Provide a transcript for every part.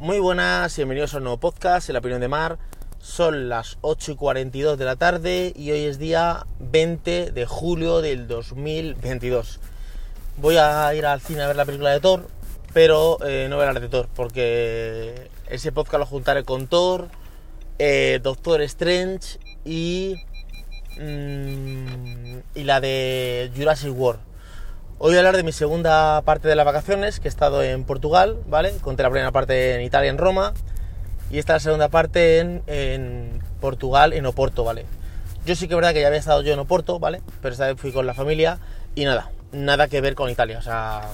Muy buenas, bienvenidos a un nuevo podcast, en la opinión de Mar. Son las 8 y 42 de la tarde y hoy es día 20 de julio del 2022. Voy a ir al cine a ver la película de Thor, pero eh, no voy de Thor, porque ese podcast lo juntaré con Thor, eh, Doctor Strange y, mm, y la de Jurassic World. Hoy voy a hablar de mi segunda parte de las vacaciones, que he estado en Portugal, ¿vale? Conté la primera parte en Italia, en Roma, y esta es la segunda parte en, Portugal, en Oporto, ¿vale? Yo sí que es verdad que ya había estado yo en Oporto, ¿vale? Pero esta vez fui con la familia y nada, nada que ver con Italia, o sea,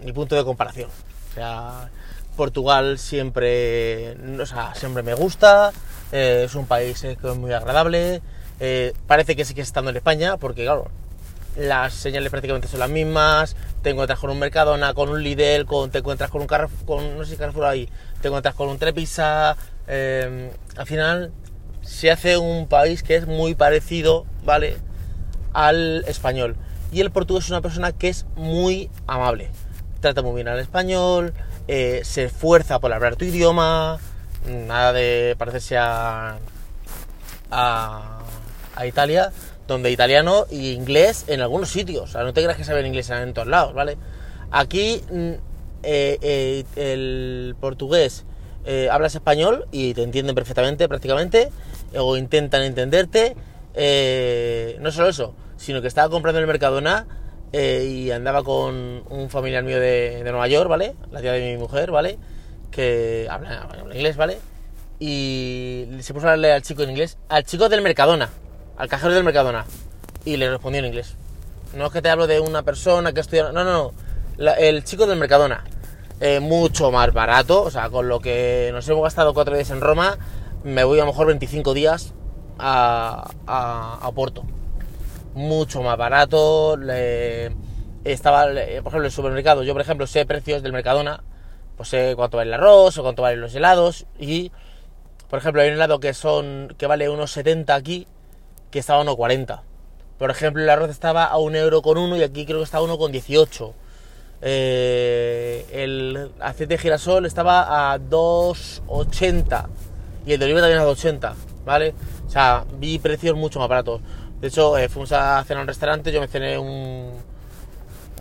mm, ni punto de comparación. O sea, Portugal siempre, o sea, siempre me gusta, eh, es un país eh, que es muy agradable, eh, parece que sí que estando en España, porque claro, las señales prácticamente son las mismas, te encuentras con un Mercadona, con un Lidl, con, te encuentras con un Carrefour, con, no sé si Carrefour ahí, te encuentras con un Trepisa, eh, al final se hace un país que es muy parecido, ¿vale? Al español. Y el portugués es una persona que es muy amable, trata muy bien al español, eh, se esfuerza por hablar tu idioma, nada de parecerse a, a, a Italia, donde italiano y inglés en algunos sitios. O sea, no te creas que saben inglés en todos lados, ¿vale? Aquí mm, eh, eh, el portugués eh, hablas español y te entienden perfectamente, prácticamente, o intentan entenderte. Eh, no solo eso, sino que estaba comprando en el Mercadona eh, y andaba con un familiar mío de, de Nueva York, ¿vale? La tía de mi mujer, ¿vale? Que habla, habla inglés, ¿vale? Y se puso a hablarle al chico en inglés, al chico del Mercadona, al cajero del Mercadona, y le respondió en inglés. No es que te hablo de una persona que estudia, no, no, no, el chico del Mercadona, eh, mucho más barato, o sea, con lo que nos hemos gastado cuatro días en Roma, me voy a lo mejor 25 días a, a, a Porto mucho más barato. estaba, por ejemplo, el supermercado. Yo, por ejemplo, sé precios del Mercadona. Pues sé cuánto vale el arroz o cuánto valen los helados. Y, por ejemplo, hay un helado que son que vale unos 70 aquí, que estaba a 1,40. Por ejemplo, el arroz estaba a un euro con uno y aquí creo que está a 1,18. Eh, el aceite de girasol estaba a 2,80 y el de oliva también a 2,80, ¿vale? O sea, vi precios mucho más baratos. De hecho, eh, fuimos a cenar a un restaurante, yo me cené un,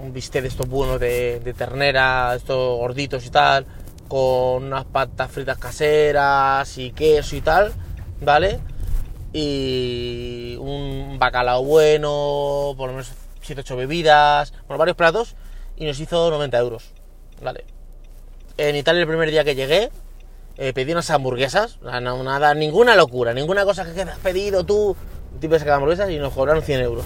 un bistec de estos buenos de, de ternera, estos gorditos y tal, con unas patas fritas caseras y queso y tal, ¿vale? Y un bacalao bueno, por lo menos 7-8 bebidas, bueno, varios platos, y nos hizo 90 euros, ¿vale? En Italia el primer día que llegué, eh, pedí unas hamburguesas, no, nada, ninguna locura, ninguna cosa que has pedido tú, tipo de hamburguesas, y nos cobraron 100 euros.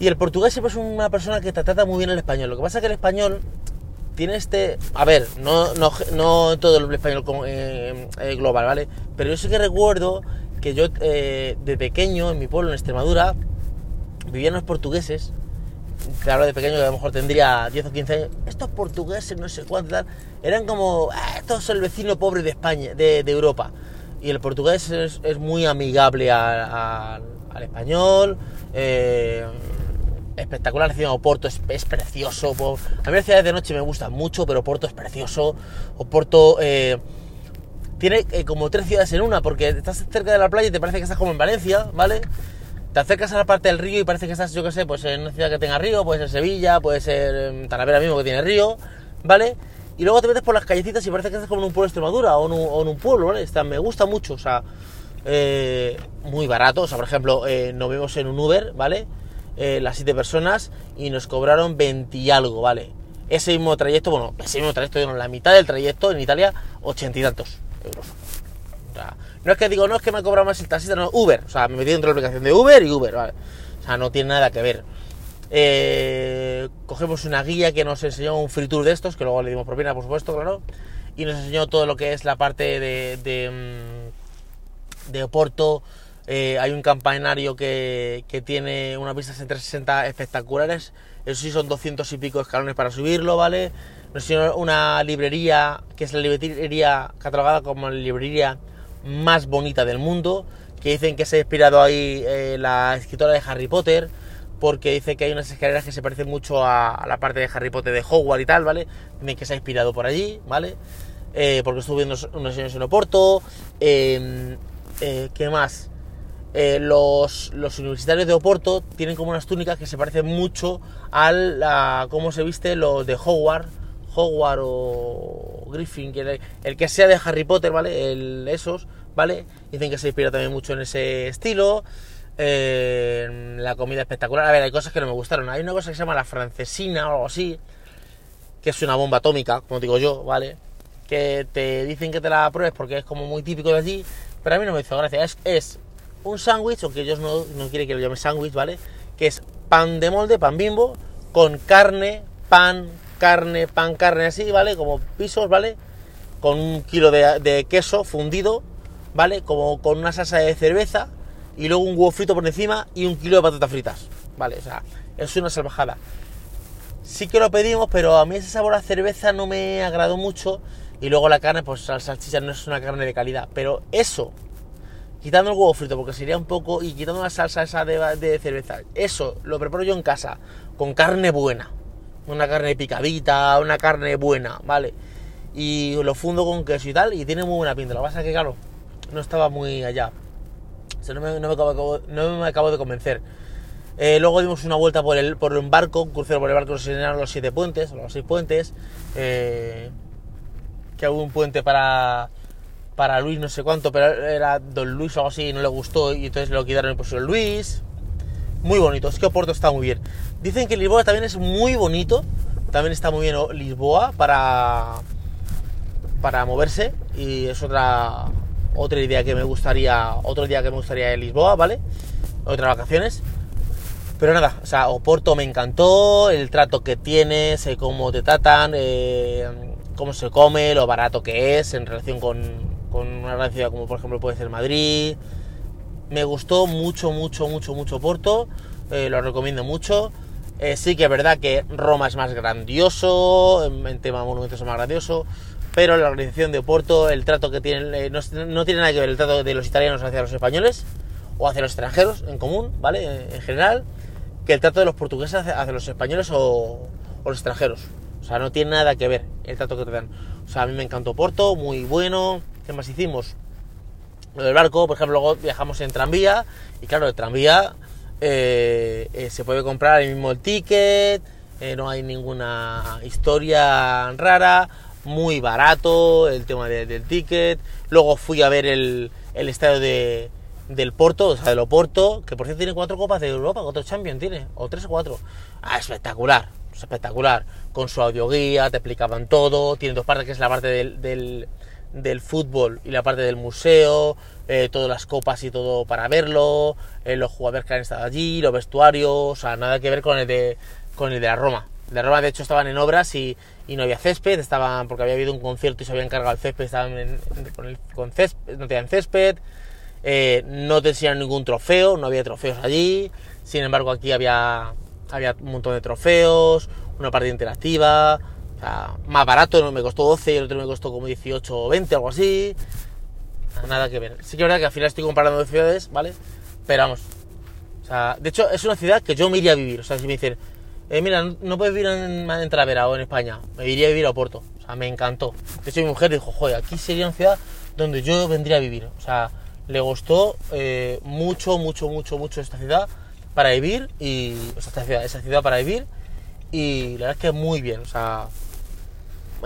Y el portugués siempre es una persona que te trata muy bien el español. Lo que pasa es que el español tiene este... A ver, no, no, no todo el español como, eh, eh, global, ¿vale? Pero yo sí que recuerdo que yo eh, de pequeño, en mi pueblo, en Extremadura, vivían los portugueses. Te hablo de pequeño, que a lo mejor tendría 10 o 15 años. Estos portugueses, no sé cuánto, eran como... "Ah, estos el vecino pobre de España, de, de Europa. Y el portugués es, es muy amigable al español. eh, espectacular. Encima Oporto es, es precioso. A mí las ciudades de noche me gustan mucho, pero Oporto es precioso. Oporto eh, tiene eh, como tres ciudades en una, porque estás cerca de la playa y te parece que estás como en Valencia, ¿vale? Te acercas a la parte del río y parece que estás, yo qué sé, pues en una ciudad que tenga río, puede ser Sevilla, puede ser em, Talavera mismo que tiene río, ¿vale? Y luego te metes por las callecitas y parece que estás como en un pueblo de Extremadura o en un, pueblo, ¿vale? Me gusta mucho, o sea, eh, muy barato. O sea, por ejemplo, nos vimos en un Uber, ¿vale? Eh, las siete personas y nos cobraron 20 y algo, ¿vale? Ese mismo trayecto, bueno, ese mismo trayecto, digo, la mitad del trayecto en Italia, 80 y tantos euros. O sea, no es que digo, no es que me cobra más el taxista, no, Uber. O sea, me metí dentro de la aplicación de Uber y Uber, ¿vale? O sea, no tiene nada que ver. Eh, cogemos una guía que nos enseñó un free tour de estos, que luego le dimos propina, por supuesto, claro. Y nos enseñó todo lo que es la parte de, de, mm, de Oporto. Eh, hay un campanario que, que tiene unas vistas en 360 espectaculares. Eso sí, son 200 y pico escalones para subirlo, ¿vale? Una librería, que es la librería catalogada como la librería más bonita del mundo, que dicen que se ha inspirado ahí eh, la escritora de Harry Potter, porque dice que hay unas escaleras que se parecen mucho a, la parte de Harry Potter de Hogwarts y tal, ¿vale? Dicen que se ha inspirado por allí, ¿vale? Eh, porque estuve viendo unos años en Oporto. ¿Qué más? Eh, los, los, universitarios de Oporto tienen como unas túnicas que se parecen mucho a, la, cómo se viste los de Hogwarts, Hogwarts o Griffin, el, que sea de Harry Potter, ¿vale? El, esos, ¿vale? Dicen que se inspira también mucho en ese estilo. Eh, la comida espectacular. A ver, hay cosas que no me gustaron. Hay una cosa que se llama la francesina o algo así, que es una bomba atómica, como digo yo, ¿vale? Que te dicen que te la pruebes porque es como muy típico de allí, pero a mí no me hizo gracia. Es un sándwich, aunque ellos no, no quieren que lo llame sándwich, ¿vale? Que es pan de molde, pan bimbo, con carne, pan, carne, pan, carne, así, ¿vale? Como pisos, ¿vale? Con un kilo de, queso fundido, ¿vale? Como con una salsa de cerveza y luego un huevo frito por encima y un kilo de patatas fritas, ¿vale? O sea, es una salvajada. Sí que lo pedimos, pero a mí ese sabor a cerveza no me agradó mucho y luego la carne, pues la salchicha no es una carne de calidad, pero eso quitando el huevo frito, porque sería un poco, y quitando la salsa esa de, cerveza, eso lo preparo yo en casa, con carne buena, una carne picadita, una carne buena, ¿vale? Y lo fundo con queso y tal, y tiene muy buena pinta. Lo que pasa es que, claro, no estaba muy allá. O sea, no me, no me, acabo, no me acabo de convencer. Eh, luego dimos una vuelta por, el, por un barco, un crucero por el barco, se llenaron los siete puentes, los seis puentes. Eh, que hubo un puente para para Luis no sé cuánto, pero era Don Luis o algo así y no le gustó y entonces lo quitaron y pusieron Luis. Muy bonito, es que Oporto está muy bien. Dicen que Lisboa también es muy bonito, también está muy bien Lisboa para, para moverse y es otra, otra idea que me gustaría, otro día que me gustaría en Lisboa, ¿vale? Otras vacaciones. Pero nada, o sea, Oporto me encantó, el trato que tienes, cómo te tratan, eh, cómo se come, lo barato que es en relación con, con una gran ciudad como por ejemplo puede ser Madrid. Me gustó mucho, mucho, mucho, mucho Porto, eh, lo recomiendo mucho. Eh, sí que es verdad que Roma es más grandioso, en, tema de monumentos es más grandioso, pero la organización de Porto, el trato que tienen, eh, no, tiene nada que ver el trato de los italianos hacia los españoles o hacia los extranjeros en común, ¿vale? En, general, que el trato de los portugueses hacia, los españoles o, o, los extranjeros. O sea, no tiene nada que ver el trato que te dan. O sea, a mí me encantó Porto, muy bueno, ¿Qué más hicimos? Lo del barco, por ejemplo, luego viajamos en tranvía y claro, el tranvía eh, eh, se puede comprar el mismo ticket, eh, no hay ninguna historia rara, muy barato el tema del ticket. Luego fui a ver el, el estadio de, del Porto, o sea, del Oporto, que por cierto tiene cuatro copas de Europa, cuatro Champions tiene, o tres o cuatro. Ah, espectacular, espectacular. Con su audioguía, te explicaban todo, tiene dos partes, que es la parte del del fútbol y la parte del museo, eh, todas las copas y todo para verlo, eh, los jugadores que han estado allí, los vestuarios, o sea, nada que ver con el de, con el de la Roma. De Roma, de hecho, estaban en obras y, y, no había césped, estaban porque había habido un concierto y se habían cargado el césped, estaban en, con, césped, no tenían césped, eh, no tenían ningún trofeo, no había trofeos allí, sin embargo, aquí había, había un montón de trofeos, una parte interactiva, más barato, no me costó 12 y el otro me costó como 18 o 20, algo así. Nada que ver. Sí que es verdad que al final estoy comparando de ciudades, ¿vale? Pero vamos. O sea, de hecho, es una ciudad que yo me iría a vivir. O sea, si me dicen, eh, mira, no puedes vivir en, en Travera o en España, me iría a vivir a Oporto. O sea, me encantó. De hecho, mi mujer dijo, joder, aquí sería una ciudad donde yo vendría a vivir. O sea, le gustó eh, mucho, mucho, mucho, mucho esta ciudad para vivir y. O sea, esta ciudad, esa ciudad para vivir. Y la verdad es que muy bien. O sea,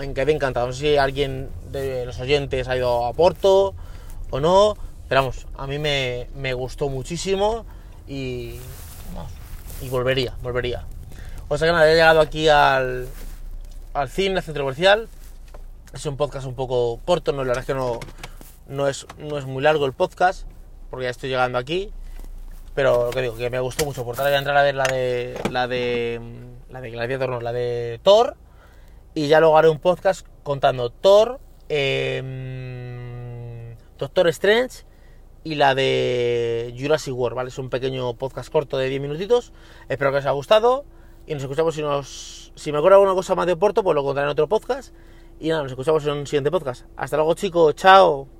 me quedé encantado. No sé si alguien de los oyentes ha ido a Porto o no, pero vamos, a mí me, gustó muchísimo y, y volvería, volvería. O sea que nada, he llegado aquí al, al cine, al centro comercial. Es un podcast un poco corto, no, la verdad es que no, no, es, no es muy largo el podcast, porque ya estoy llegando aquí. Pero lo que digo, que me gustó mucho. Por tanto, voy a entrar a ver la de. La de. La de Gladiator, no, la de Thor y ya luego haré un podcast contando Thor, em, Doctor Strange y la de Jurassic World, ¿vale? Es un pequeño podcast corto de 10 minutitos. Espero que os haya gustado y nos escuchamos si nos... Si me acuerdo alguna cosa más de Porto, pues lo contaré en otro podcast. Y nada, nos escuchamos en un siguiente podcast. Hasta luego chicos, chao.